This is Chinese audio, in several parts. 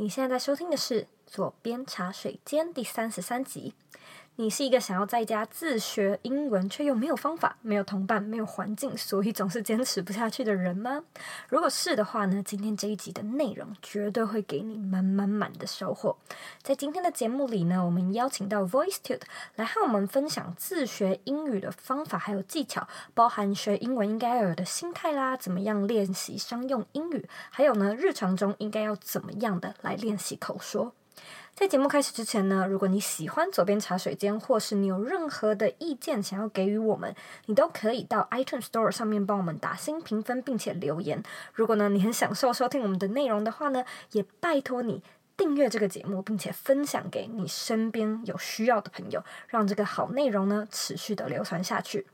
你现在在收听的是《左边茶水间》第三十三集。你是一个想要在家自学英文，却又没有方法、没有同伴、没有环境，所以总是坚持不下去的人吗？如果是的话呢，今天这一集的内容绝对会给你满满满的收获。在今天的节目里呢，我们邀请到 VoiceTube 来和我们分享自学英语的方法还有技巧，包含学英文应该要有的心态啦，怎么样练习商用英语，还有呢，日常中应该要怎么样的来练习口说。在节目开始之前呢，如果你喜欢左边茶水间，或是你有任何的意见想要给予我们，你都可以到 iTunes Store 上面帮我们打新评分，并且留言。如果呢，你很享受收听我们的内容的话呢，也拜托你订阅这个节目，并且分享给你身边有需要的朋友，让这个好内容呢持续的流传下去。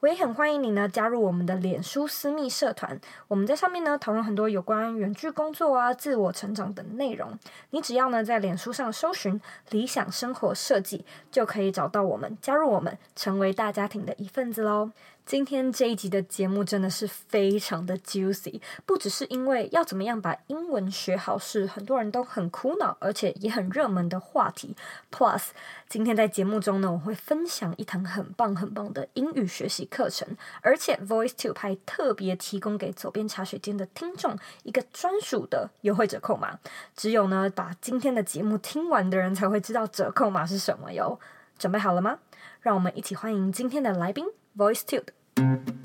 我也很欢迎你呢加入我们的脸书私密社团，我们在上面呢讨论很多有关远距工作啊、自我成长等内容。你只要呢在脸书上搜寻“理想生活设计”，就可以找到我们，加入我们，成为大家庭的一份子喽。今天这一集的节目真的是非常的 juicy，不只是因为要怎么样把英文学好是很多人都很苦恼，而且也很热门的话题。Plus，今天在节目中呢，我会分享一堂很棒很棒的英语学习课程，而且 VoiceTube 还特别提供给左边茶水间的听众一个专属的优惠折扣码，只有呢把今天的节目听完的人才会知道折扣码是什么哟。准备好了吗？让我们一起欢迎今天的来宾 voice two VoiceTube。我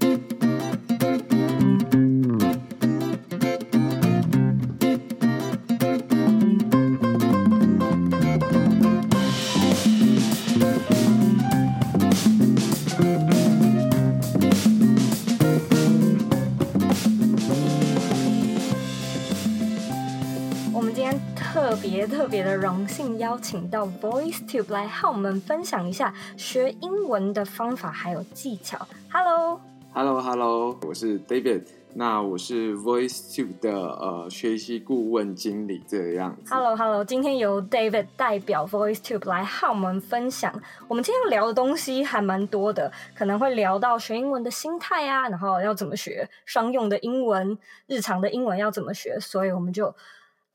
特别特别的荣幸邀请到 VoiceTube 来和我们分享一下学英文的方法还有技巧。Hello，Hello，Hello，我是 David，那我是 VoiceTube 的呃学习顾问经理这个样子。Hello，Hello，今天由 David 代表 VoiceTube 来和我们分享。我们今天要聊的东西还蛮多的，可能会聊到学英文的心态啊，然后要怎么学商用的英文，日常的英文要怎么学，所以我们就。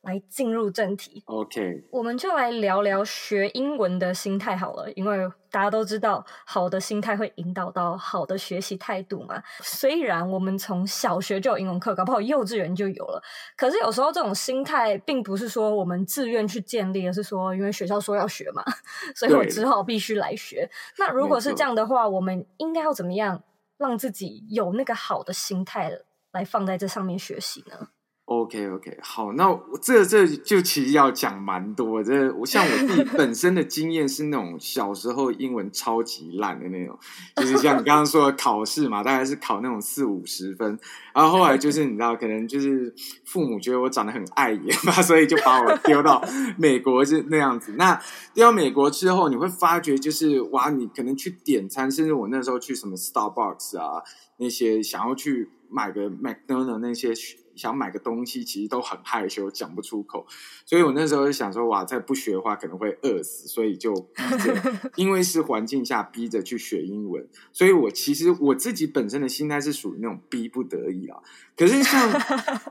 来进入正题，OK，我们就来聊聊学英文的心态好了，因为大家都知道，好的心态会引导到好的学习态度嘛。虽然我们从小学就有英文课，搞不好幼稚园就有了，可是有时候这种心态并不是说我们自愿去建立，而是说因为学校说要学嘛，所以我只好必须来学。那如果是这样的话，我们应该要怎么样让自己有那个好的心态来放在这上面学习呢？OK OK，好，那我这这就其实要讲蛮多。这我像我自己 本身的经验是那种小时候英文超级烂的那种，就是像你刚刚说的考试嘛，大概是考那种四五十分。然后后来就是你知道，可能就是父母觉得我长得很碍眼嘛，所以就把我丢到美国是那样子。那丢到美国之后，你会发觉就是哇，你可能去点餐，甚至我那时候去什么 Starbucks 啊，那些想要去买个 McDonald 那些。想买个东西，其实都很害羞，讲不出口。所以我那时候就想说，哇，再不学的话可能会饿死，所以就逼着，因为是环境下逼着去学英文。所以我其实我自己本身的心态是属于那种逼不得已啊。可是像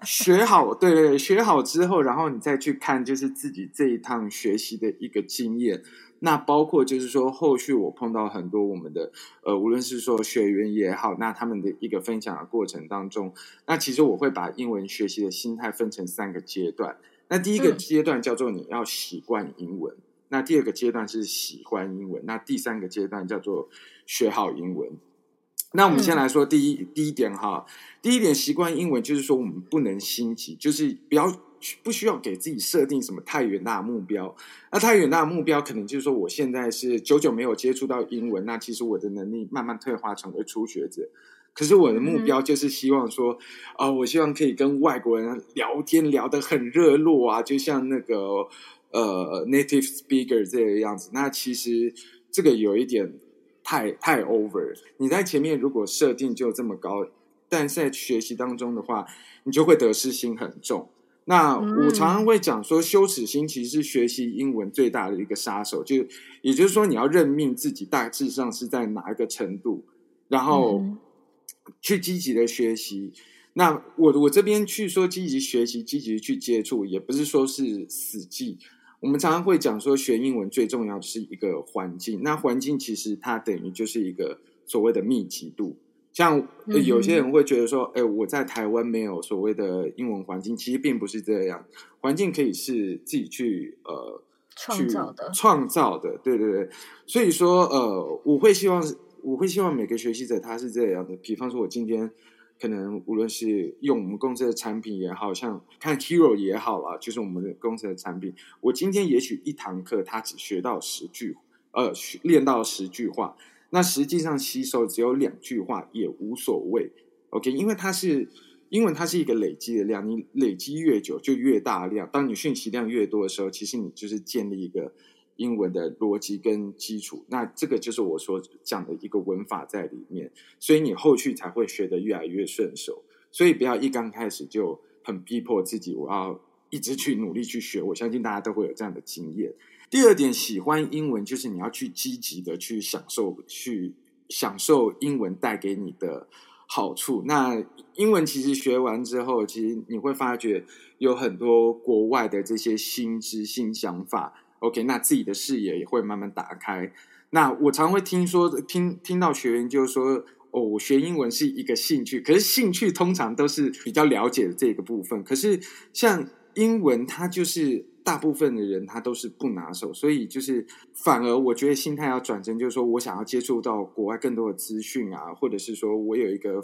学好，对对对，学好之后，然后你再去看，就是自己这一趟学习的一个经验。那包括就是说，后续我碰到很多我们的呃，无论是说学员也好，那他们的一个分享的过程当中，那其实我会把英文学习的心态分成三个阶段。那第一个阶段叫做你要习惯英文，嗯、那第二个阶段是喜欢英文，那第三个阶段叫做学好英文。那我们先来说第一、嗯、第一点哈，第一点习惯英文就是说我们不能心急，就是不要。不需要给自己设定什么太远大的目标。那太远大的目标，可能就是说，我现在是久久没有接触到英文，那其实我的能力慢慢退化成为初学者。可是我的目标就是希望说，啊、嗯呃，我希望可以跟外国人聊天聊得很热络啊，就像那个呃 native speaker 这个样子。那其实这个有一点太太 over。你在前面如果设定就这么高，但在学习当中的话，你就会得失心很重。那我常常会讲说，羞耻心其实是学习英文最大的一个杀手。就也就是说，你要认命自己大致上是在哪一个程度，然后去积极的学习。那我我这边去说积极学习、积极去接触，也不是说是死记。我们常常会讲说，学英文最重要的是一个环境。那环境其实它等于就是一个所谓的密集度。像有些人会觉得说，哎、嗯，我在台湾没有所谓的英文环境，其实并不是这样。环境可以是自己去呃创造的，创造的，对对对。所以说，呃，我会希望，我会希望每个学习者他是这样的。比方说，我今天。可能无论是用我们公司的产品也好，像看 Hero 也好啦，就是我们的公司的产品。我今天也许一堂课他只学到十句，呃，练到十句话，那实际上吸收只有两句话也无所谓。OK，因为它是英文，它是一个累积的量，你累积越久就越大量。当你讯息量越多的时候，其实你就是建立一个。英文的逻辑跟基础，那这个就是我所讲的一个文法在里面，所以你后续才会学得越来越顺手。所以不要一刚开始就很逼迫自己，我要一直去努力去学。我相信大家都会有这样的经验。第二点，喜欢英文就是你要去积极的去享受，去享受英文带给你的好处。那英文其实学完之后，其实你会发觉有很多国外的这些新知、新想法。OK，那自己的视野也会慢慢打开。那我常会听说，听听到学员就是说，哦，我学英文是一个兴趣，可是兴趣通常都是比较了解的这个部分。可是像英文，它就是大部分的人他都是不拿手，所以就是反而我觉得心态要转正，就是说我想要接触到国外更多的资讯啊，或者是说我有一个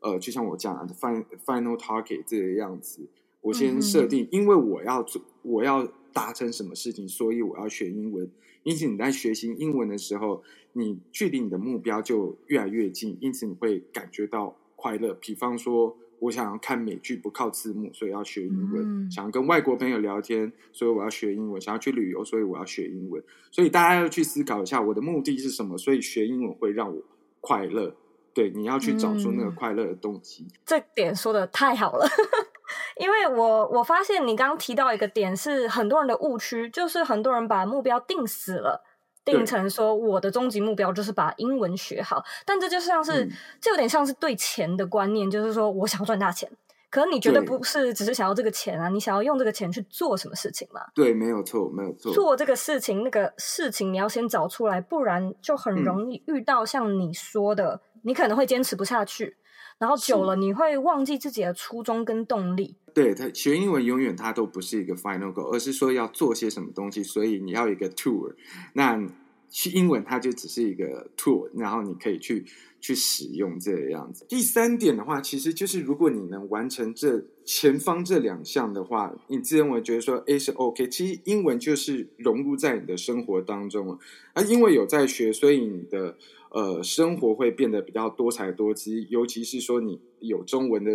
呃，就像我讲的 final final target 这个样子，我先设定，嗯、因为我要做，我要。达成什么事情，所以我要学英文。因此你在学习英文的时候，你距离你的目标就越来越近，因此你会感觉到快乐。比方说，我想要看美剧不靠字幕，所以要学英文；嗯、想要跟外国朋友聊天，所以我要学英文；想要去旅游，所以我要学英文。所以大家要去思考一下，我的目的是什么？所以学英文会让我快乐。对，你要去找出那个快乐的动机。嗯、这点说的太好了。因为我我发现你刚刚提到一个点是很多人的误区，就是很多人把目标定死了，定成说我的终极目标就是把英文学好，但这就像是、嗯、这有点像是对钱的观念，就是说我想要赚大钱，可你绝对不是只是想要这个钱啊，你想要用这个钱去做什么事情嘛？对，没有错，没有错。做这个事情，那个事情你要先找出来，不然就很容易遇到像你说的，嗯、你可能会坚持不下去。然后久了，你会忘记自己的初衷跟动力。对，他学英文永远它都不是一个 final goal，而是说要做些什么东西。所以你要一个 tour，那去英文它就只是一个 tool，然后你可以去去使用这个样子。第三点的话，其实就是如果你能完成这前方这两项的话，你自认为觉得说 A 是 OK。其实英文就是融入在你的生活当中了啊，因为有在学，所以你的。呃，生活会变得比较多才多姿，尤其是说你有中文的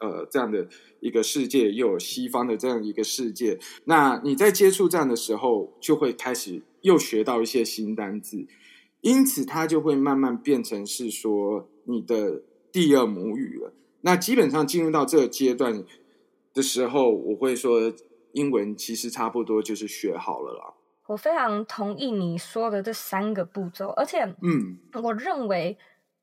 呃这样的一个世界，又有西方的这样一个世界，那你在接触这样的时候，就会开始又学到一些新单字，因此它就会慢慢变成是说你的第二母语了。那基本上进入到这个阶段的时候，我会说英文其实差不多就是学好了啦。我非常同意你说的这三个步骤，而且，嗯，我认为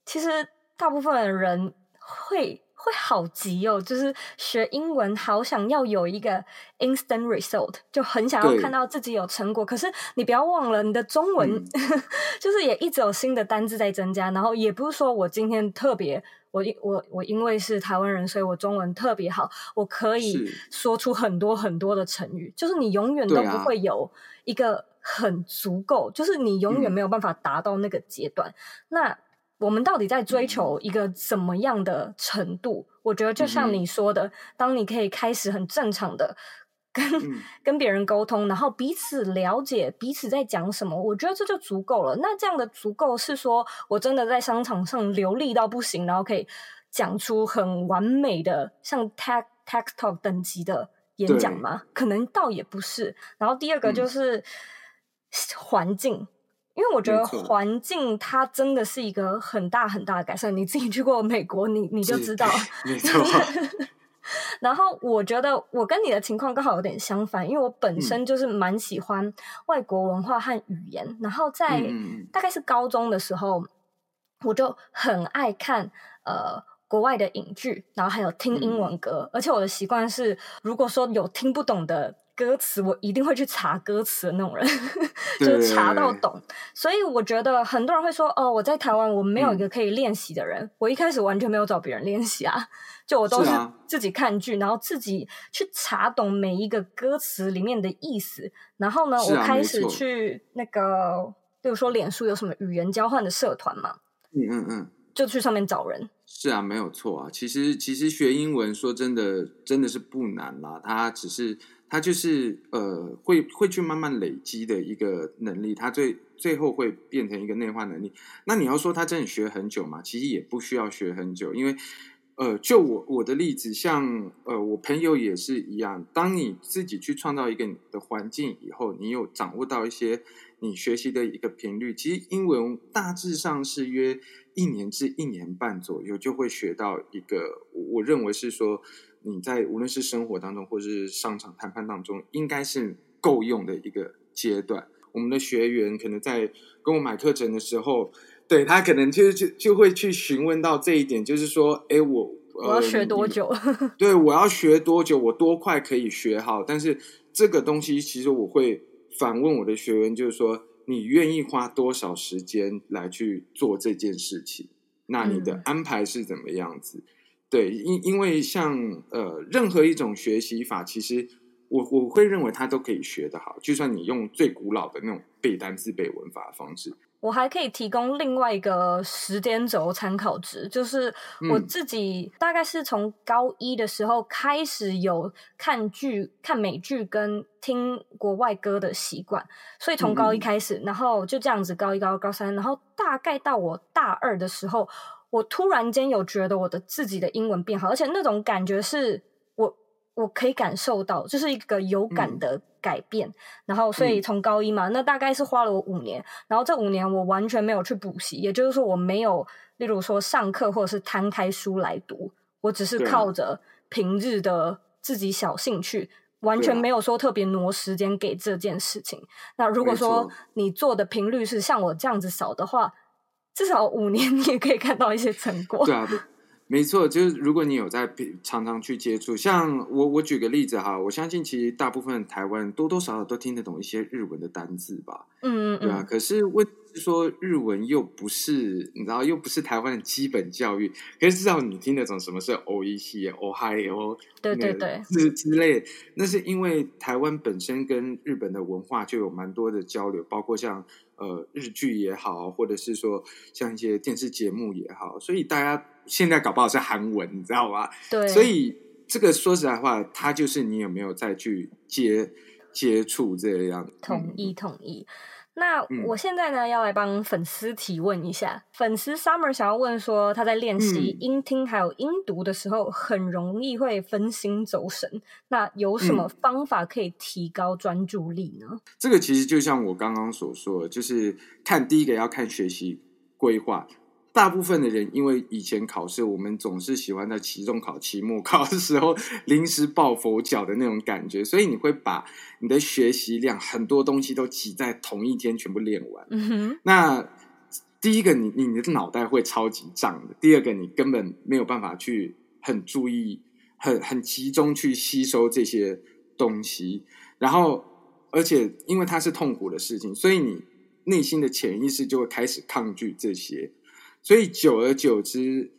其实大部分的人会会好急哦，就是学英文好想要有一个 instant result，就很想要看到自己有成果。可是你不要忘了，你的中文、嗯、就是也一直有新的单字在增加，然后也不是说我今天特别，我我我因为是台湾人，所以我中文特别好，我可以说出很多很多的成语，就是你永远都不会有。一个很足够，就是你永远没有办法达到那个阶段。嗯、那我们到底在追求一个怎么样的程度？嗯、我觉得就像你说的，嗯、当你可以开始很正常的跟、嗯、跟别人沟通，然后彼此了解彼此在讲什么，我觉得这就足够了。那这样的足够是说我真的在商场上流利到不行，然后可以讲出很完美的像 tech tech talk 等级的。演讲吗？可能倒也不是。然后第二个就是环境，嗯、因为我觉得环境它真的是一个很大很大的改善。你自己去过美国，你 你就知道。没错。然后我觉得我跟你的情况刚好有点相反，因为我本身就是蛮喜欢外国文化和语言。嗯、然后在大概是高中的时候，我就很爱看呃。国外的影剧，然后还有听英文歌，嗯、而且我的习惯是，如果说有听不懂的。歌词我一定会去查歌词的那种人，就是查到懂。所以我觉得很多人会说：“哦，我在台湾我没有一个可以练习的人。嗯”我一开始完全没有找别人练习啊，就我都是自己看剧，啊、然后自己去查懂每一个歌词里面的意思。然后呢，啊、我开始去那个，比如说脸书有什么语言交换的社团嘛，嗯嗯嗯，就去上面找人。是啊，没有错啊。其实其实学英文说真的真的是不难啦，它只是。它就是呃，会会去慢慢累积的一个能力，它最最后会变成一个内化能力。那你要说它真的学很久吗？其实也不需要学很久，因为呃，就我我的例子，像呃，我朋友也是一样。当你自己去创造一个你的环境以后，你有掌握到一些你学习的一个频率，其实英文大致上是约一年至一年半左右就会学到一个，我认为是说。你在无论是生活当中，或是上场谈判当中，应该是够用的一个阶段。我们的学员可能在跟我买课程的时候，对他可能就就就会去询问到这一点，就是说，哎，我我要学多久？对，我要学多久？我多快可以学好？但是这个东西，其实我会反问我的学员，就是说，你愿意花多少时间来去做这件事情？那你的安排是怎么样子？嗯对，因因为像呃，任何一种学习法，其实我我会认为它都可以学得好，就算你用最古老的那种背单字、背文法的方式。我还可以提供另外一个时间轴参考值，就是我自己大概是从高一的时候开始有看剧、看美剧跟听国外歌的习惯，所以从高一开始，嗯嗯，然后就这样子高一、高二、高三，然后大概到我大二的时候。我突然间有觉得我的自己的英文变好，而且那种感觉是我我可以感受到，就是一个有感的改变。嗯、然后，所以从高一嘛，那大概是花了我五年。然后这五年我完全没有去补习，也就是说我没有，例如说上课或者是摊开书来读，我只是靠着平日的自己小兴趣，完全没有说特别挪时间给这件事情。那如果说你做的频率是像我这样子少的话，至少五年，你也可以看到一些成果。对啊，没错，就是如果你有在常常去接触，像我，我举个例子哈，我相信其实大部分台湾人多多少少都听得懂一些日文的单字吧。嗯嗯嗯。对啊，可是问说日文又不是，你知道，又不是台湾的基本教育，可是至少你听得懂什么是 oishi、ohio，对对对，之之类。那是因为台湾本身跟日本的文化就有蛮多的交流，包括像。呃，日剧也好，或者是说像一些电视节目也好，所以大家现在搞不好是韩文，你知道吗？对。所以这个说实在话，它就是你有没有再去接接触这样。同意，同意。那我现在呢，要来帮粉丝提问一下。粉丝 Summer 想要问说，他在练习音听还有音读的时候，很容易会分心走神。那有什么方法可以提高专注力呢？这个其实就像我刚刚所说的，就是看第一个要看学习规划。大部分的人，因为以前考试，我们总是喜欢在期中考、期末考的时候临时抱佛脚的那种感觉，所以你会把你的学习量很多东西都挤在同一天全部练完。嗯哼。那第一个你，你你的脑袋会超级胀的；第二个，你根本没有办法去很注意、很很集中去吸收这些东西。然后，而且因为它是痛苦的事情，所以你内心的潜意识就会开始抗拒这些。所以久而久之，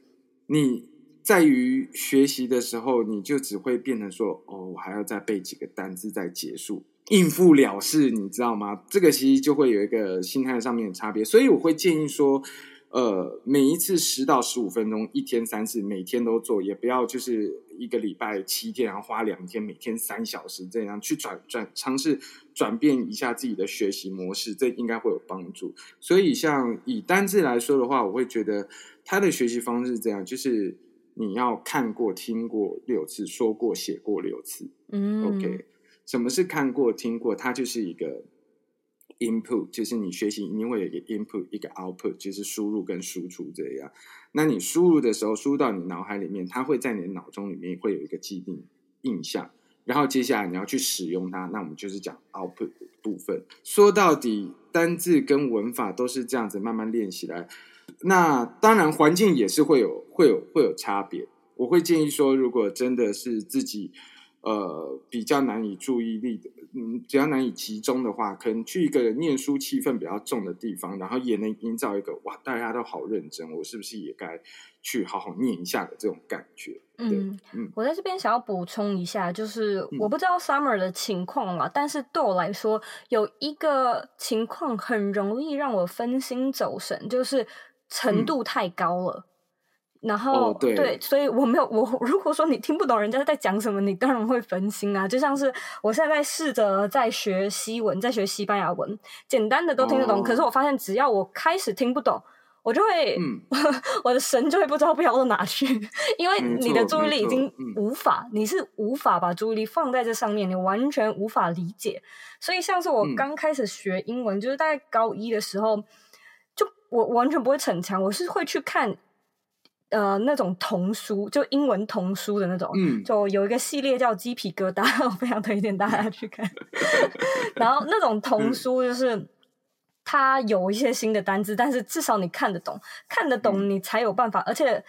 你在于学习的时候，你就只会变成说：“哦，我还要再背几个单字再结束，应付了事，你知道吗？”这个其实就会有一个心态上面的差别。所以我会建议说。呃，每一次十到十五分钟，一天三次，每天都做，也不要就是一个礼拜七天，然后花两天，每天三小时这样去转转尝试转变一下自己的学习模式，这应该会有帮助。所以，像以单字来说的话，我会觉得他的学习方式是这样，就是你要看过、听过六次，说过、写过六次。嗯，OK，什么是看过、听过？它就是一个。Input 就是你学习一定会有一个 input，一个 output，就是输入跟输出这样。那你输入的时候，输到你脑海里面，它会在你的脑中里面会有一个既定印象。然后接下来你要去使用它，那我们就是讲 output 的部分。说到底，单字跟文法都是这样子慢慢练习来。那当然环境也是会有会有会有差别。我会建议说，如果真的是自己呃比较难以注意力的，嗯，比较难以集中的话，可能去一个念书气氛比较重的地方，然后也能营造一个哇，大家都好认真，我是不是也该去好好念一下的这种感觉？嗯嗯，我在这边想要补充一下，就是我不知道 Summer 的情况啊，嗯，但是对我来说，有一个情况很容易让我分心走神，就是程度太高了。嗯然后、哦、对，对，所以我没有我。如果说你听不懂人家在讲什么，你当然会分心啊。就像是我现在在试着在学西文，在学西班牙文，简单的都听得懂。哦、可是我发现，只要我开始听不懂，我就会，嗯、我的神就会不知道飘到哪去。因为你的注意力已经无法，嗯、你是无法把注意力放在这上面，你完全无法理解。所以像是我刚开始学英文，嗯、就是大概高一的时候，就我完全不会逞强，我是会去看。呃，那种童书，就英文童书的那种，嗯，就有一个系列叫《鸡皮疙瘩》，我非常推荐大家去看。然后那种童书就是它有一些新的单字，但是至少你看得懂，看得懂你才有办法。而且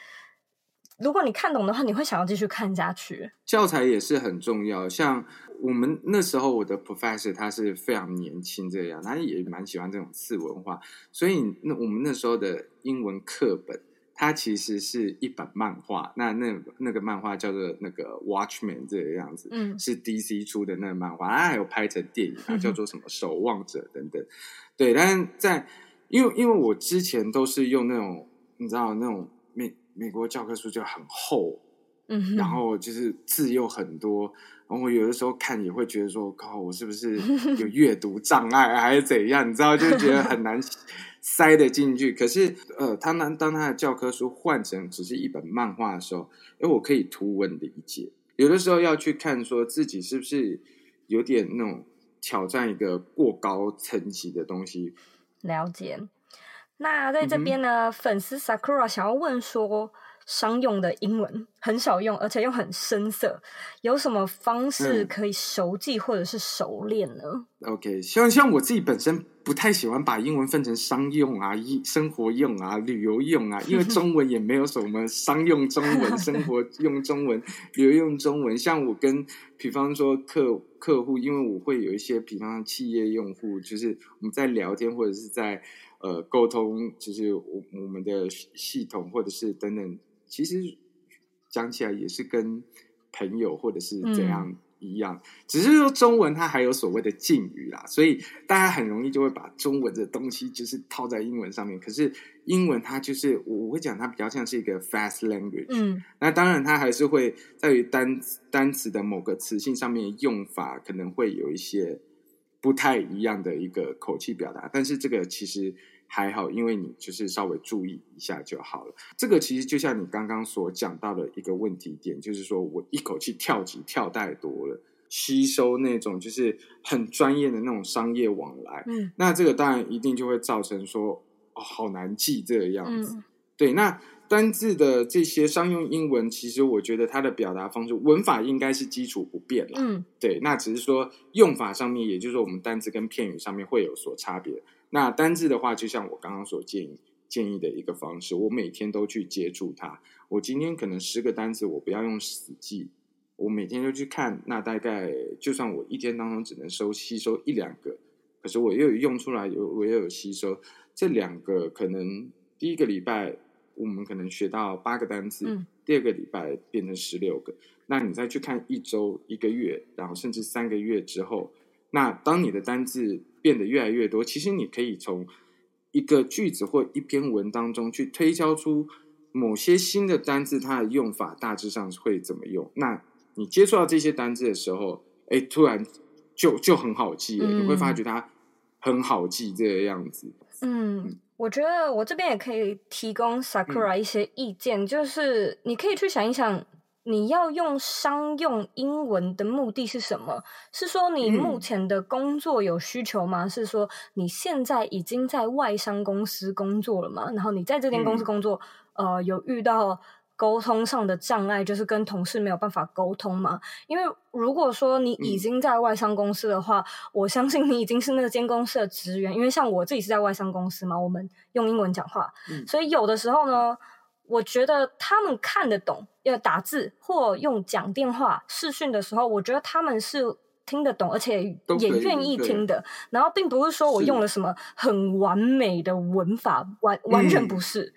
如果你看懂的话，你会想要继续看下去。教材也是很重要，像我们那时候我的 professor 他是非常年轻，这样他也蛮喜欢这种次文化，所以那我们那时候的英文课本。它其实是一本漫画，那那那个漫画叫做那个 Watchman 这个样子，嗯，是 DC 出的那个漫画，它还有拍成电影，它叫做什么守望者等等，对，但是在因为因为我之前都是用那种你知道那种美美国教科书就很厚，嗯，然后就是字又很多，然后我有的时候看也会觉得说，靠，我是不是有阅读障碍还是怎样？你知道，就觉得很难。塞得进去，可是呃，他当当他的教科书换成只是一本漫画的时候，哎，我可以图文理解。有的时候要去看，说自己是不是有点那种挑战一个过高层级的东西。了解。那在这边呢，嗯、粉丝 Sakura 想要问说。商用的英文很少用，而且又很生涩，有什么方式可以熟记或者是熟练呢？嗯，OK，像像我自己本身不太喜欢把英文分成商用啊、生活用啊、旅游用啊，因为 中文也没有什么商用中文、生活用中文、旅游用中文。像我跟，比方说客客户，因为我会有一些，比方说企业用户，就是我们在聊天或者是在呃沟通，就是我我们的系统或者是等等。其实讲起来也是跟朋友或者是怎样一样，嗯、只是说中文它还有所谓的敬语啦，所以大家很容易就会把中文的东西就是套在英文上面。可是英文它就是我会讲它比较像是一个 fast language，嗯，那当然它还是会在于单单词的某个词性上面用法可能会有一些不太一样的一个口气表达，但是这个其实。还好，因为你就是稍微注意一下就好了。这个其实就像你刚刚所讲到的一个问题点，就是说我一口气跳级跳太多了，吸收那种就是很专业的那种商业往来，嗯，那这个当然一定就会造成说哦，好难记这个样子。嗯、对，那单字的这些商用英文，其实我觉得它的表达方式、文法应该是基础不变了。嗯，对，那只是说用法上面，也就是说我们单字跟片语上面会有所差别。那单字的话，就像我刚刚所建议建议的一个方式，我每天都去接触它。我今天可能十个单字，我不要用死记，我每天都去看。那大概就算我一天当中只能收吸收一两个，可是我又有用出来，有我又有吸收这两个。可能第一个礼拜我们可能学到八个单字，嗯、第二个礼拜变成十六个。那你再去看一周、一个月，然后甚至三个月之后，那当你的单字变得越来越多，其实你可以从一个句子或一篇文当中去推敲出某些新的单字，它的用法大致上会怎么用。那你接触到这些单字的时候，哎，突然就就很好记了，嗯、你会发觉它很好记这个样子。嗯，我觉得我这边也可以提供 Sakura 一些意见，嗯、就是你可以去想一想。你要用商用英文的目的是什么？是说你目前的工作有需求吗？嗯、是说你现在已经在外商公司工作了吗？然后你在这间公司工作，嗯、呃，有遇到沟通上的障碍，就是跟同事没有办法沟通吗。因为如果说你已经在外商公司的话，嗯、我相信你已经是那间公司的职员。因为像我自己是在外商公司嘛，我们用英文讲话，嗯、所以有的时候呢，我觉得他们看得懂要打字或用讲电话视讯的时候，我觉得他们是。听得懂，而且也愿意听的。然后，并不是说我用了什么很完美的文法，完完全不是，嗯、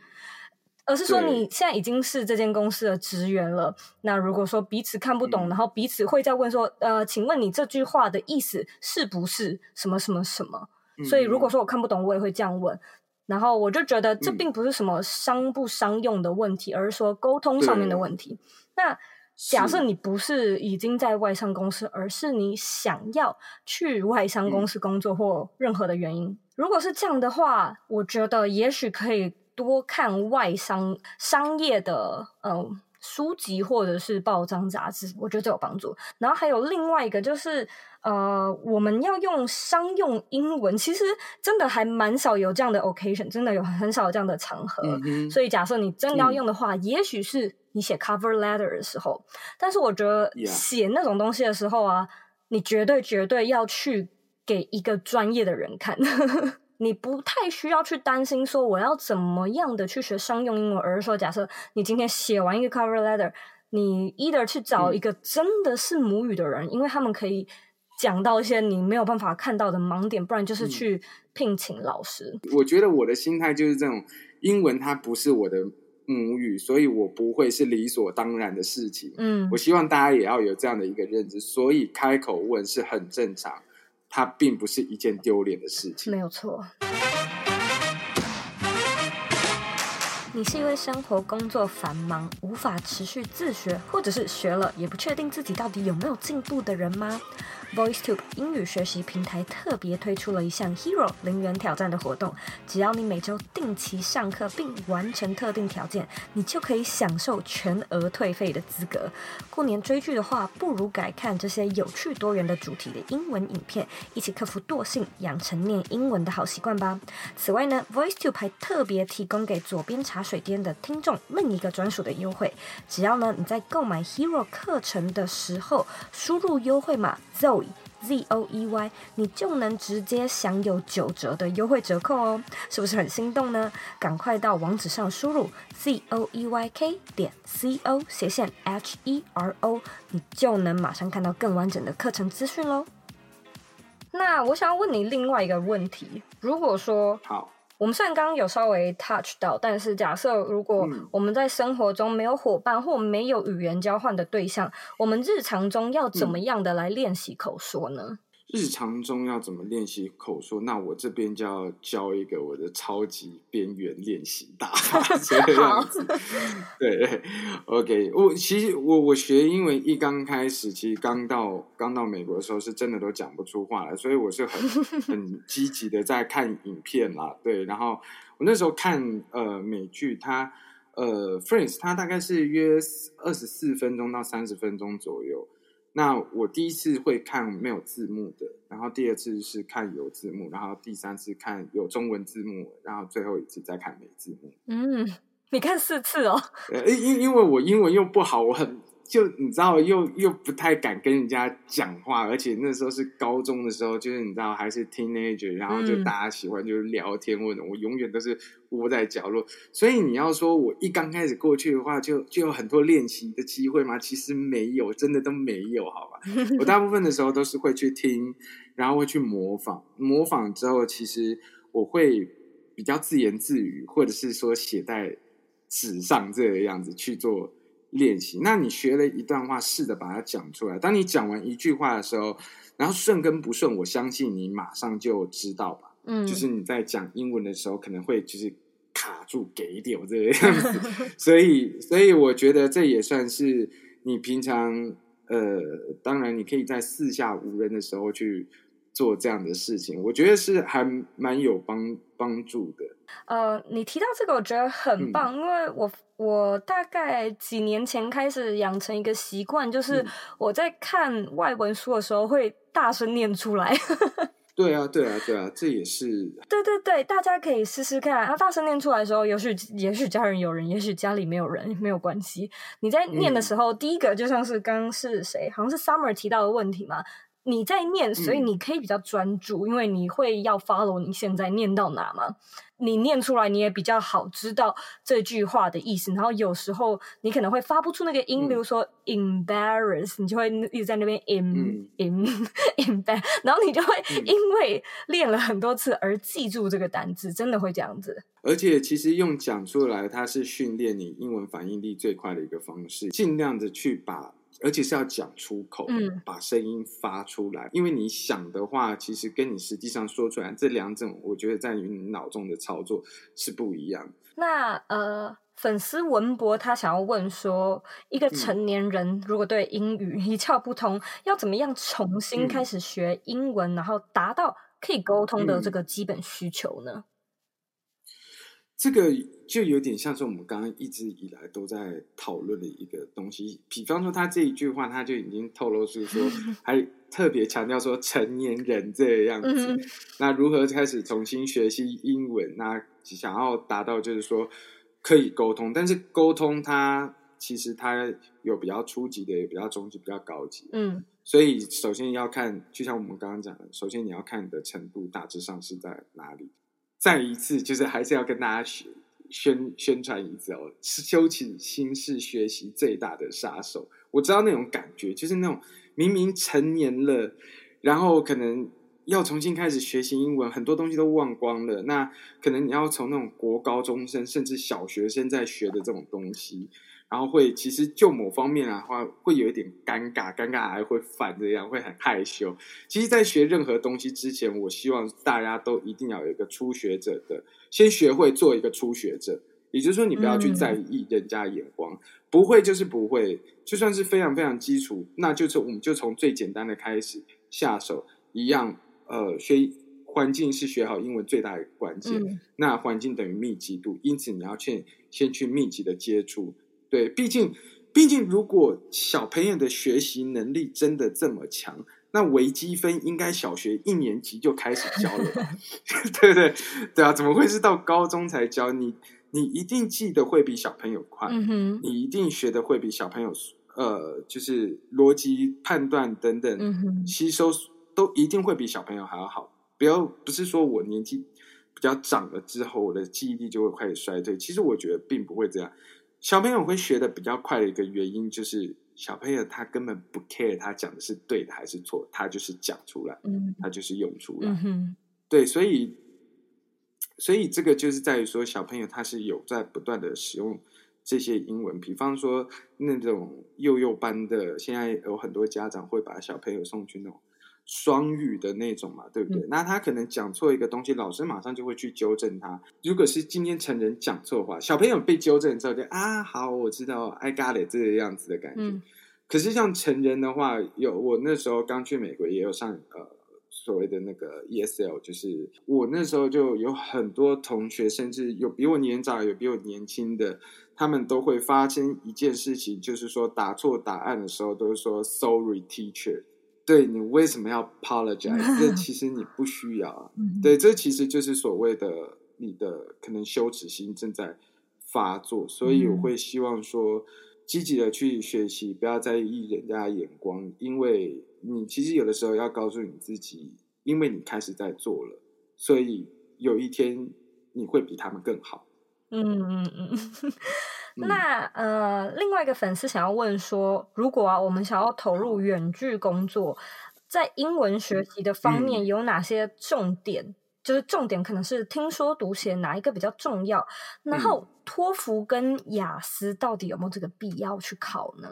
而是说你现在已经是这间公司的职员了。那如果说彼此看不懂，嗯、然后彼此会再问说：“呃，请问你这句话的意思是不是什么什么什么？”嗯、所以，如果说我看不懂，我也会这样问。然后，我就觉得这并不是什么商不商用的问题，嗯、而是说沟通上面的问题。那。假设你不是已经在外商公司，而是你想要去外商公司工作或任何的原因，嗯、如果是这样的话，我觉得也许可以多看外商商业的嗯书籍或者是报章杂志，我觉得这有帮助。然后还有另外一个就是呃，我们要用商用英文，其实真的还蛮少有这样的 occasion，真的有很少有这样的场合。嗯、所以假设你真的要用的话，嗯、也许是。你写 cover letter 的时候，但是我觉得写那种东西的时候啊你绝对绝对要去给一个专业的人看，你不太需要去担心说我要怎么样的去学商用英文，而是说假设你今天写完一个 cover letter，你 either 去找一个真的是母语的人，嗯、因为他们可以讲到一些你没有办法看到的盲点，不然就是去聘请老师。我觉得我的心态就是这种，英文它不是我的。母语，所以我不会是理所当然的事情。嗯，我希望大家也要有这样的一个认知，所以开口问是很正常，它并不是一件丢脸的事情。没有错。你是一位生活工作繁忙、无法持续自学，或者是学了也不确定自己到底有没有进步的人吗？VoiceTube 英语学习平台特别推出了一项 Hero 零元挑战的活动，只要你每周定期上课并完成特定条件，你就可以享受全额退费的资格。过年追剧的话，不如改看这些有趣多元的主题的英文影片，一起克服惰性，养成念英文的好习惯吧。此外呢，VoiceTube 还特别提供给左边茶水间的听众另一个专属的优惠，只要呢你在购买 Hero 课程的时候输入优惠码 Zoe。Z O E Y，你就能直接享有九折的优惠折扣哦，是不是很心动呢？赶快到网址上输入 Z O E Y K 点 C O 斜线 H E R O，你就能马上看到更完整的课程资讯喽。那我想要问你另外一个问题，如果说好。我们虽然刚刚有稍微 touch 到，但是假设如果我们在生活中没有伙伴或没有语言交换的对象，我们日常中要怎么样的来练习口说呢？嗯日常中要怎么练习口说？那我这边就要教一个我的超级边缘练习大法，这个样子。对，OK，我其实我我学英文一刚开始，其实刚到刚到美国的时候，是真的都讲不出话来，所以我是很 很积极的在看影片啦。对，然后我那时候看呃美剧，它呃 Friends，它大概是约二十四分钟到三十分钟左右。那我第一次会看没有字幕的，然后第二次是看有字幕，然后第三次看有中文字幕，然后最后一次再看没字幕。嗯，你看四次哦？因因为我英文又不好，我很。就你知道，又又不太敢跟人家讲话，而且那时候是高中的时候，就是你知道还是 teenager，然后就大家喜欢就是聊天或者，我永远都是窝在角落。所以你要说我一刚开始过去的话，就就有很多练习的机会吗？其实没有，真的都没有，好吧？我大部分的时候都是会去听，然后会去模仿，模仿之后，其实我会比较自言自语，或者是说写在纸上这个样子去做。练习，那你学了一段话，试着把它讲出来。当你讲完一句话的时候，然后顺跟不顺，我相信你马上就知道吧。嗯，就是你在讲英文的时候，可能会就是卡住给点这个样子。所以，所以我觉得这也算是你平常呃，当然你可以在四下无人的时候去做这样的事情。我觉得是还蛮有帮帮助的。呃，你提到这个，我觉得很棒，嗯、因为我我大概几年前开始养成一个习惯，就是我在看外文书的时候会大声念出来。对啊，对啊，对啊，这也是。对对对，大家可以试试看。他大声念出来的时候，也许也许家人有人，也许家里没有人，没有关系。你在念的时候，嗯、第一个就像是刚刚是谁，好像是 Summer 提到的问题嘛。你在念，所以你可以比较专注，嗯、因为你会要 follow 你现在念到哪嘛。你念出来，你也比较好知道这句话的意思。然后有时候你可能会发不出那个音，嗯、比如说 embarrass，你就会一直在那边 em em embarrass，然后你就会因为练了很多次而记住这个单字，真的会这样子。而且其实用讲出来，它是训练你英文反应力最快的一个方式，尽量的去把。而且是要讲出口，嗯，把声音发出来。因为你想的话，其实跟你实际上说出来这两种，我觉得在于你脑中的操作是不一样。那呃，粉丝文博他想要问说，一个成年人如果对英语一窍不通，嗯、要怎么样重新开始学英文，嗯、然后达到可以沟通的这个基本需求呢？这个就有点像是我们刚刚一直以来都在讨论的一个东西。比方说，他这一句话，他就已经透露出说，还特别强调说成年人这样子。那如何开始重新学习英文？那想要达到就是说可以沟通，但是沟通它其实它有比较初级的，也比较中级，比较高级。嗯，所以首先要看，就像我们刚刚讲的，首先你要看你的程度大致上是在哪里。再一次，就是还是要跟大家宣宣宣传一次哦，是羞耻心是学习最大的杀手。我知道那种感觉，就是那种明明成年了，然后可能要重新开始学习英文，很多东西都忘光了。那可能你要从那种国高中生甚至小学生在学的这种东西。然后会，其实就某方面的话，会有一点尴尬，尴尬还会反这样，会很害羞。其实，在学任何东西之前，我希望大家都一定要有一个初学者的，先学会做一个初学者。也就是说，你不要去在意人家眼光，嗯、不会就是不会，就算是非常非常基础，那就是我们就从最简单的开始下手，一样。呃，学环境是学好英文最大的关键。嗯、那环境等于密集度，因此你要去先去密集的接触。对，毕竟，毕竟，如果小朋友的学习能力真的这么强，那微积分应该小学一年级就开始教了吧 对不对？对啊，怎么会是到高中才教？你你一定记得会比小朋友快，嗯、你一定学的会比小朋友，呃，就是逻辑判断等等，嗯、吸收都一定会比小朋友还要好。不要不是说我年纪比较长了之后，我的记忆力就会开始衰退。其实我觉得并不会这样。小朋友会学的比较快的一个原因，就是小朋友他根本不 care 他讲的是对的还是错，他就是讲出来，嗯，他就是用出来，嗯，对，所以，所以这个就是在于说，小朋友他是有在不断的使用这些英文，比方说那种幼幼班的，现在有很多家长会把小朋友送去那种。双语的那种嘛，对不对？嗯、那他可能讲错一个东西，老师马上就会去纠正他。如果是今天成人讲错话，小朋友被纠正之后就啊，好，我知道，I got it，这个样子的感觉。嗯、可是像成人的话，有我那时候刚去美国，也有上呃所谓的那个 ESL，就是我那时候就有很多同学，甚至有比我年长，有比我年轻的，他们都会发生一件事情，就是说打错答案的时候，都是说 Sorry, teacher。对，你为什么要 apologize？这其实你不需要啊。对，这其实就是所谓的你的可能羞耻心正在发作，所以我会希望说积极的去学习，不要在意人家的眼光，因为你其实有的时候要告诉你自己，因为你开始在做了，所以有一天你会比他们更好。嗯嗯嗯。那呃，另外一个粉丝想要问说，如果啊，我们想要投入远距工作，在英文学习的方面有哪些重点？嗯、就是重点可能是听说读写哪一个比较重要？然后托福跟雅思到底有没有这个必要去考呢？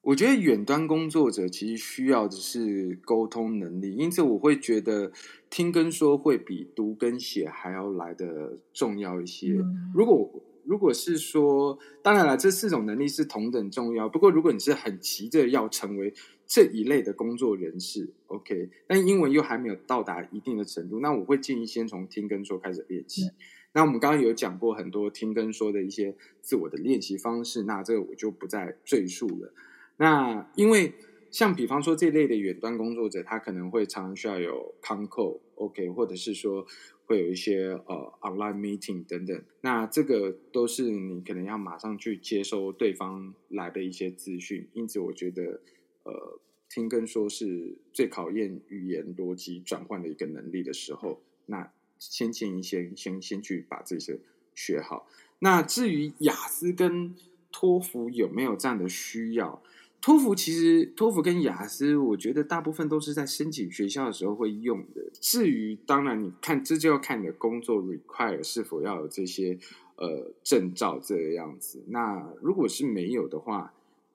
我觉得远端工作者其实需要的是沟通能力，因此我会觉得听跟说会比读跟写还要来的重要一些。嗯、如果如果是说，当然了，这四种能力是同等重要。不过，如果你是很急着要成为这一类的工作人士，OK，但英文又还没有到达一定的程度，那我会建议先从听跟说开始练习。嗯、那我们刚刚有讲过很多听跟说的一些自我的练习方式，那这个我就不再赘述了。那因为像比方说这类的远端工作者，他可能会常常需要有 Concall OK，或者是说会有一些呃 online meeting 等等，那这个都是你可能要马上去接收对方来的一些资讯，因此我觉得呃听跟说是最考验语言逻辑转换的一个能力的时候，那先建议先先先去把这些学好。那至于雅思跟托福有没有这样的需要？托福其实，托福跟雅思，我觉得大部分都是在申请学校的时候会用的。至于，当然你看，这就要看你的工作 require 是否要有这些呃证照这个样子。那如果是没有的话，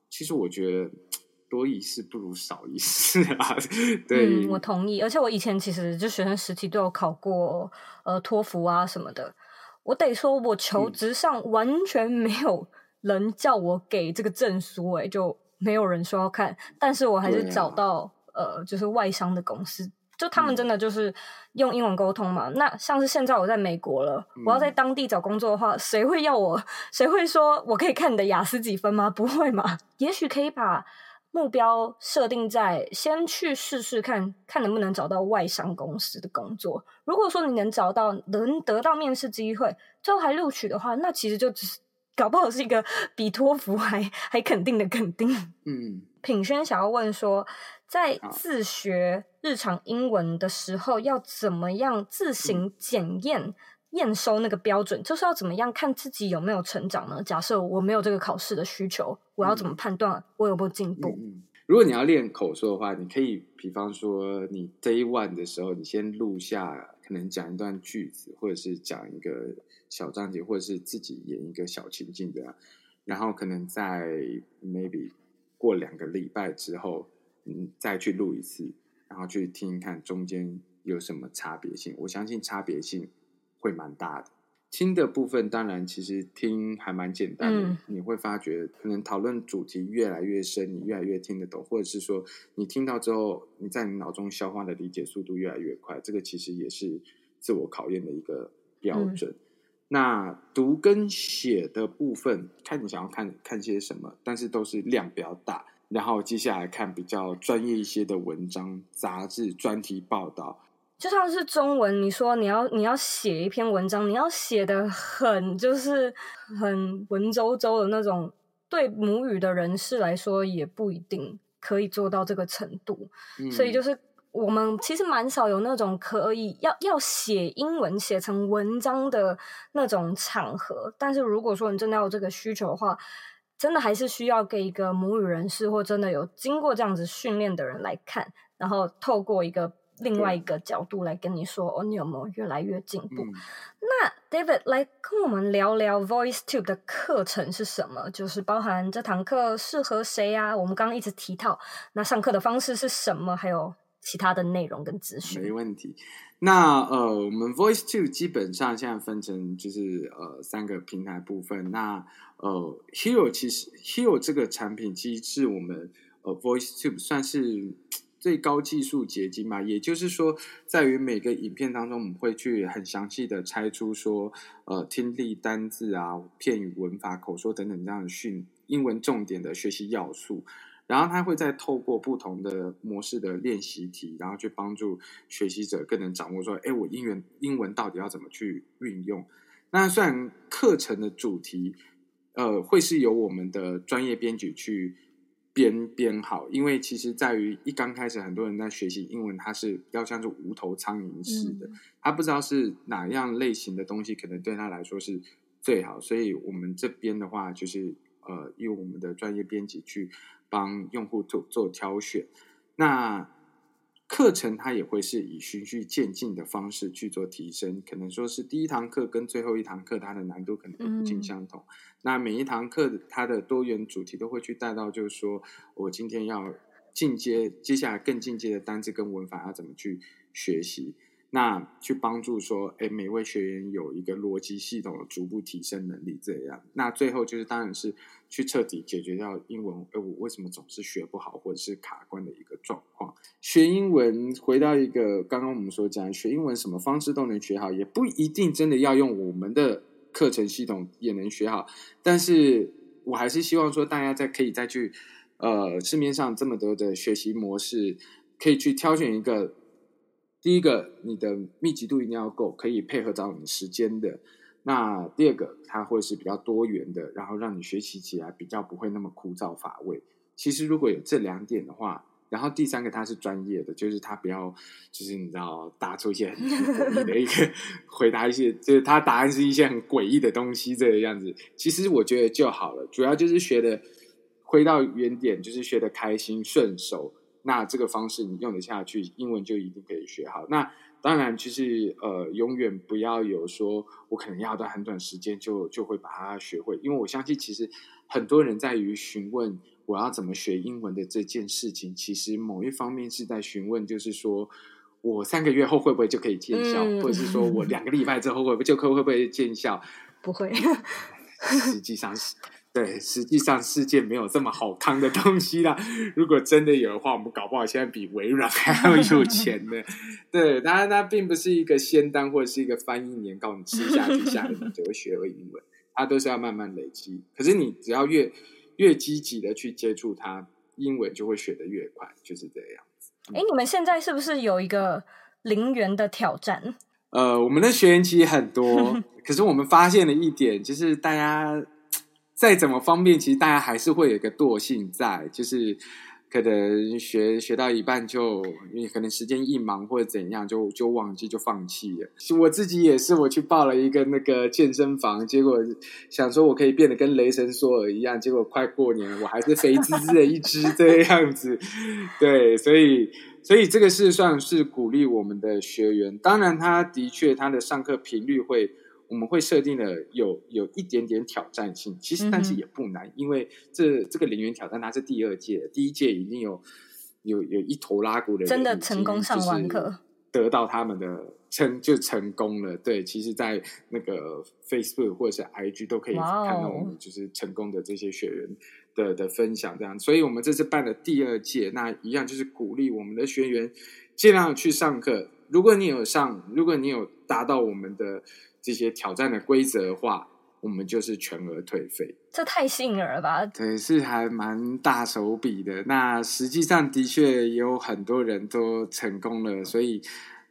其实我觉得多一事不如少一事啊。对，嗯，我同意。而且我以前其实就学生时期都有考过呃托福啊什么的。我得说，我求职上完全没有人叫我给这个证书，欸，哎，就。没有人说要看，但是我还是找到、啊、呃，就是外商的公司，就他们真的就是用英文沟通嘛。嗯、那像是现在我在美国了，嗯、我要在当地找工作的话，谁会要我？谁会说我可以看你的雅思几分吗？不会嘛？也许可以把目标设定在先去试试看看能不能找到外商公司的工作。如果说你能找到，能得到面试机会，最后还录取的话，那其实就只是。搞不好是一个比托福还还肯定的肯定。嗯，品轩想要问说，在自学日常英文的时候，要怎么样自行检验验收那个标准？就是要怎么样看自己有没有成长呢？假设我没有这个考试的需求，我要怎么判断我有没有进步？嗯嗯，如果你要练口说的话，你可以比方说你 day one 的时候，你先录下，能讲一段句子，或者是讲一个。小章节，或者是自己演一个小情境的，然后可能在 maybe 过两个礼拜之后，嗯，再去录一次，然后去听一看中间有什么差别性。我相信差别性会蛮大的。听的部分当然其实听还蛮简单的，嗯、你会发觉可能讨论主题越来越深，你越来越听得懂，或者是说你听到之后，你在你脑中消化的理解速度越来越快。这个其实也是自我考验的一个标准。嗯那读跟写的部分，看你想要看看些什么，但是都是量比较大。然后接下来看比较专业一些的文章、杂志、专题报道。就像是中文，你说你要你要写一篇文章，你要写的很就是很文绉绉的那种，对母语的人士来说也不一定可以做到这个程度。嗯、所以就是。我们其实蛮少有那种可以要要写英文写成文章的那种场合，但是如果说你真的要有这个需求的话，真的还是需要给一个母语人士或真的有经过这样子训练的人来看，然后透过一个另外一个角度来跟你说，哦，你有没有越来越进步？嗯、那 David 来跟我们聊聊 VoiceTube 的课程是什么？就是包含这堂课适合谁啊？我们刚刚一直提到，那上课的方式是什么？还有。其他的内容跟资讯没问题。那呃，我们 VoiceTube 基本上现在分成就是呃三个平台部分。那呃，Hero 其实 Hero 这个产品其实是我们呃 VoiceTube 算是最高技术结晶嘛。也就是说，在于每个影片当中，我们会去很详细的拆出说呃听力、单字啊、片语、文法、口说等等这样的训英文重点的学习要素。然后他会再透过不同的模式的练习题，然后去帮助学习者更能掌握说，哎，我英文英文到底要怎么去运用？那虽然课程的主题，呃，会是由我们的专业编辑去编编好，因为其实在于一刚开始，很多人在学习英文，他是比较像是无头苍蝇似的，他不知道是哪样类型的东西，可能对他来说是最好，所以我们这边的话，就是呃，用我们的专业编辑去。帮用户做做挑选，那课程它也会是以循序渐进的方式去做提升，可能说是第一堂课跟最后一堂课它的难度可能不尽相同。嗯、那每一堂课它的多元主题都会去带到，就是说我今天要进阶，接下来更进阶的单字跟文法要怎么去学习。那去帮助说，哎，每位学员有一个逻辑系统的逐步提升能力，这样。那最后就是，当然是去彻底解决掉英文，哎，我为什么总是学不好或者是卡关的一个状况。学英文回到一个刚刚我们所讲，学英文什么方式都能学好，也不一定真的要用我们的课程系统也能学好。但是我还是希望说，大家再可以再去，呃，市面上这么多的学习模式，可以去挑选一个。第一个，你的密集度一定要够，可以配合到你时间的。那第二个，它会是比较多元的，然后让你学习起来比较不会那么枯燥乏味。其实如果有这两点的话，然后第三个它是专业的，就是它不要，就是你知道答出一些很诡异的一个回答，一些就是他答案是一些很诡异的东西这个样子。其实我觉得就好了，主要就是学的回到原点，就是学的开心顺手。那这个方式你用得下去，英文就一定可以学好。那当然，就是呃，永远不要有说，我可能要在很短时间就就会把它学会。因为我相信，其实很多人在于询问我要怎么学英文的这件事情，其实某一方面是在询问，就是说我三个月后会不会就可以见效，嗯、或者是说我两个礼拜之后会不会就可会不会见效？不会，实际上是。对，实际上世界没有这么好康的东西啦。如果真的有的话，我们搞不好现在比微软还要有钱呢。对，当然它并不是一个仙丹或者是一个翻译年糕，你吃下去下来你就会学会英文。它都是要慢慢累积。可是你只要越越积极的去接触它，英文就会学得越快，就是这样子。哎、嗯，你们现在是不是有一个零元的挑战？呃，我们的学员其实很多，可是我们发现了一点，就是大家。再怎么方便，其实大家还是会有一个惰性在，就是可能学学到一半就，你可能时间一忙或者怎样，就就忘记就放弃了。我自己也是，我去报了一个那个健身房，结果想说我可以变得跟雷神索尔一样，结果快过年了，我还是肥滋滋的一只这样子。对，所以所以这个事算是鼓励我们的学员，当然他的确他的上课频率会。我们会设定的有有一点点挑战性，其实但是也不难，嗯、因为这这个零元挑战它是第二届，第一届已经有有有一头拉骨的人真的成功上完课，得到他们的成就成功了。对，其实，在那个 Facebook 或者是 IG 都可以看到我们就是成功的这些学员的、的分享，这样。所以我们这次办的第二届，那一样就是鼓励我们的学员尽量去上课。如果你有上，如果你有达到我们的。这些挑战的规则的话，我们就是全额退费。这太吸引人了吧？对，是还蛮大手笔的。那实际上的确有很多人都成功了，所以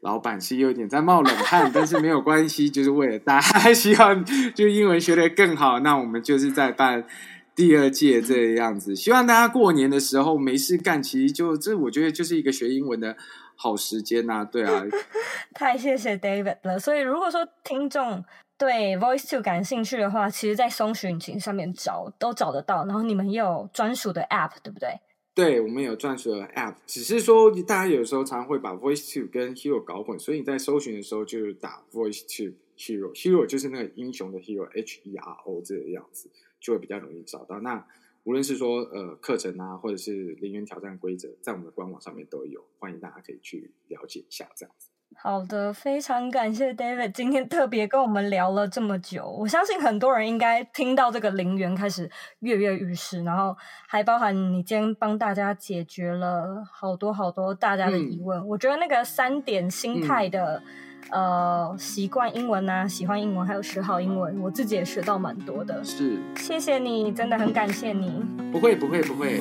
老板是有点在冒冷汗，但是没有关系，就是为了大家希望就英文学得更好。那我们就是在办第二届这样子，希望大家过年的时候没事干，其实就这我觉得就是一个学英文的。好时间呐、啊，对啊，太谢谢 David 了。所以如果说听众对 Voice Two 感兴趣的话，其实，在搜寻引擎上面找都找得到。然后你们也有专属的 App，对不对？对，我们有专属的 App，只是说大家有时候常常会把 Voice Two 跟 Hero 搞混，所以你在搜寻的时候就打 Voice Two Hero，Hero 就是那个英雄的 Hero，H E R O 这个样子，就会比较容易找到。那无论是说呃课程啊，或者是零元挑战规则，在我们的官网上面都有，欢迎大家可以去了解一下这样子。好的，非常感谢 David 今天特别跟我们聊了这么久。我相信很多人应该听到这个零元开始跃跃欲试，然后还包含你今天帮大家解决了好多好多大家的疑问。嗯、我觉得那个三点心态的。嗯呃，习惯英文啊，喜欢英文，还有学好英文，我自己也学到蛮多的。是，谢谢你，真的很感谢你。不会，不会，不会。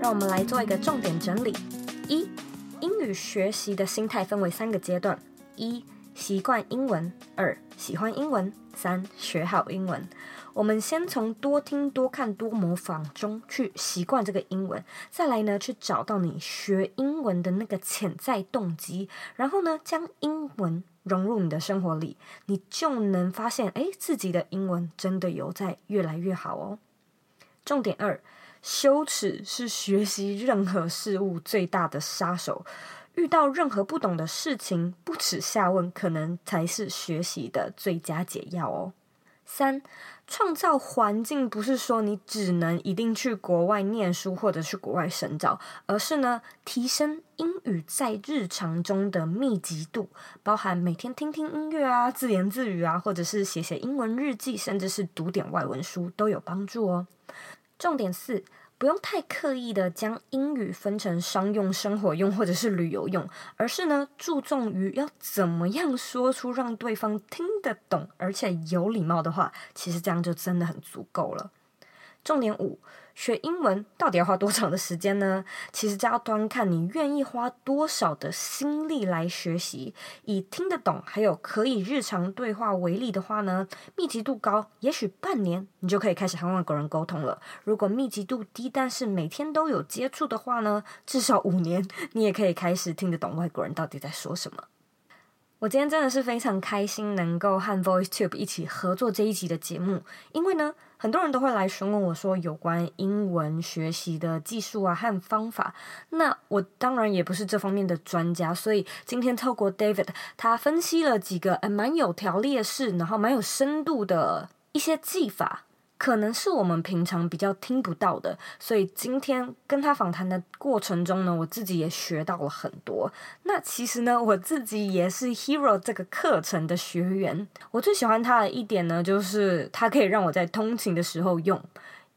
让我们来做一个重点整理：一、英语学习的心态分为三个阶段：一、习惯英文；二、喜欢英文；三、学好英文。我们先从多听、多看、多模仿中去习惯这个英文，再来呢，去找到你学英文的那个潜在动机，然后呢，将英文融入你的生活里，你就能发现，哎，自己的英文真的有在越来越好哦。重点二，羞耻是学习任何事物最大的杀手，遇到任何不懂的事情，不耻下问，可能才是学习的最佳解药哦。三。创造环境不是说你只能一定去国外念书或者去国外深造，而是呢，提升英语在日常中的密集度，包含每天听听音乐啊、自言自语啊，或者是写写英文日记，甚至是读点外文书都有帮助哦。重点四。不用太刻意的将英语分成商用、生活用或者是旅游用，而是呢，注重于要怎么样说出让对方听得懂而且有礼貌的话，其实这样就真的很足够了。重点五。学英文到底要花多长的时间呢？其实这要端看你愿意花多少的心力来学习。以听得懂还有可以日常对话为例的话呢，密集度高，也许半年你就可以开始和外国人沟通了。如果密集度低，但是每天都有接触的话呢，至少五年你也可以开始听得懂外国人到底在说什么。我今天真的是非常开心能够和 VoiceTube 一起合作这一集的节目，因为呢。很多人都会来询问我说有关英文学习的技术啊和方法，那我当然也不是这方面的专家，所以今天透过 David，他分析了几个蛮有条列式，然后蛮有深度的一些技法。可能是我们平常比较听不到的，所以今天跟他访谈的过程中呢，我自己也学到了很多。那其实呢，我自己也是 Hero 这个课程的学员。我最喜欢他的一点呢，就是它可以让我在通勤的时候用，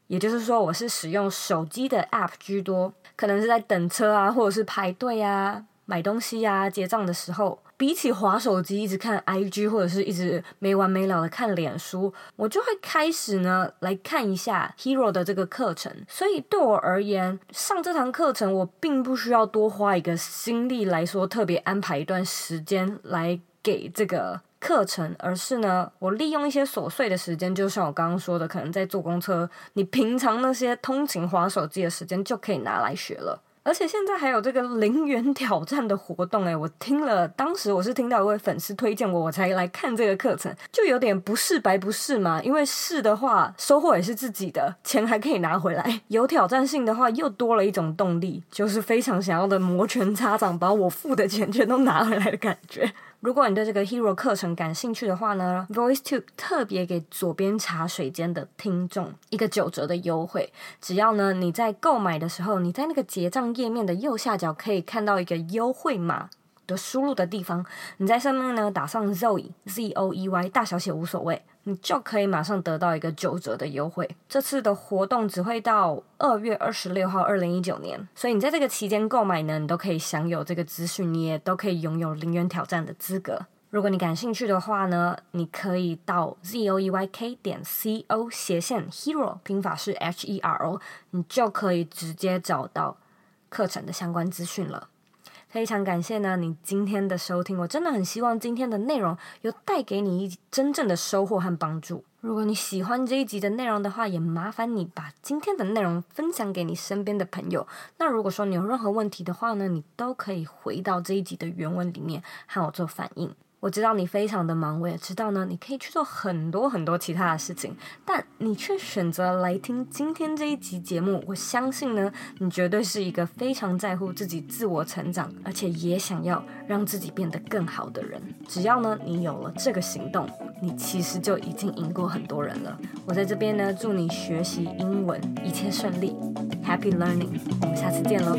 也就是说，我是使用手机的 App 居多，可能是在等车啊，或者是排队啊、买东西啊、结账的时候。比起滑手机一直看 IG 或者是一直没完没了的看脸书，我就会开始呢来看一下 Hero 的这个课程。所以对我而言，上这堂课程我并不需要多花一个心力来说特别安排一段时间来给这个课程，而是呢我利用一些琐碎的时间，就像我刚刚说的，可能在坐公车，你平常那些通勤滑手机的时间就可以拿来学了。而且现在还有这个零元挑战的活动诶，我听了，当时我是听到一位粉丝推荐我，我才来看这个课程，就有点不试白不试嘛。因为试的话，收获也是自己的，钱还可以拿回来。有挑战性的话，又多了一种动力，就是非常想要的摩拳擦掌，把我付的钱全都拿回来的感觉。如果你对这个 Hero 课程感兴趣的话呢，VoiceTube 特别给左边茶水间的听众一个九折的优惠。只要呢你在购买的时候，你在那个结账页面的右下角可以看到一个优惠码的输入的地方，你在上面呢打上 Zoe Z O E Y 大小写无所谓。你就可以马上得到一个九折的优惠。这次的活动只会到二月二十六号，二零一九年。所以你在这个期间购买呢，你都可以享有这个资讯，你也都可以拥有零元挑战的资格。如果你感兴趣的话呢，你可以到 z o e y k 点 c o 斜线 hero，拼法是 h e r o，你就可以直接找到课程的相关资讯了。非常感谢呢，你今天的收听，我真的很希望今天的内容有带给你一真正的收获和帮助。如果你喜欢这一集的内容的话，也麻烦你把今天的内容分享给你身边的朋友。那如果说你有任何问题的话呢，你都可以回到这一集的原文里面和我做反应。我知道你非常的忙，我也知道呢，你可以去做很多很多其他的事情，但你却选择来听今天这一集节目。我相信呢，你绝对是一个非常在乎自己自我成长，而且也想要让自己变得更好的人。只要呢，你有了这个行动，你其实就已经赢过很多人了。我在这边呢，祝你学习英文一切顺利，Happy learning！我们下次见喽。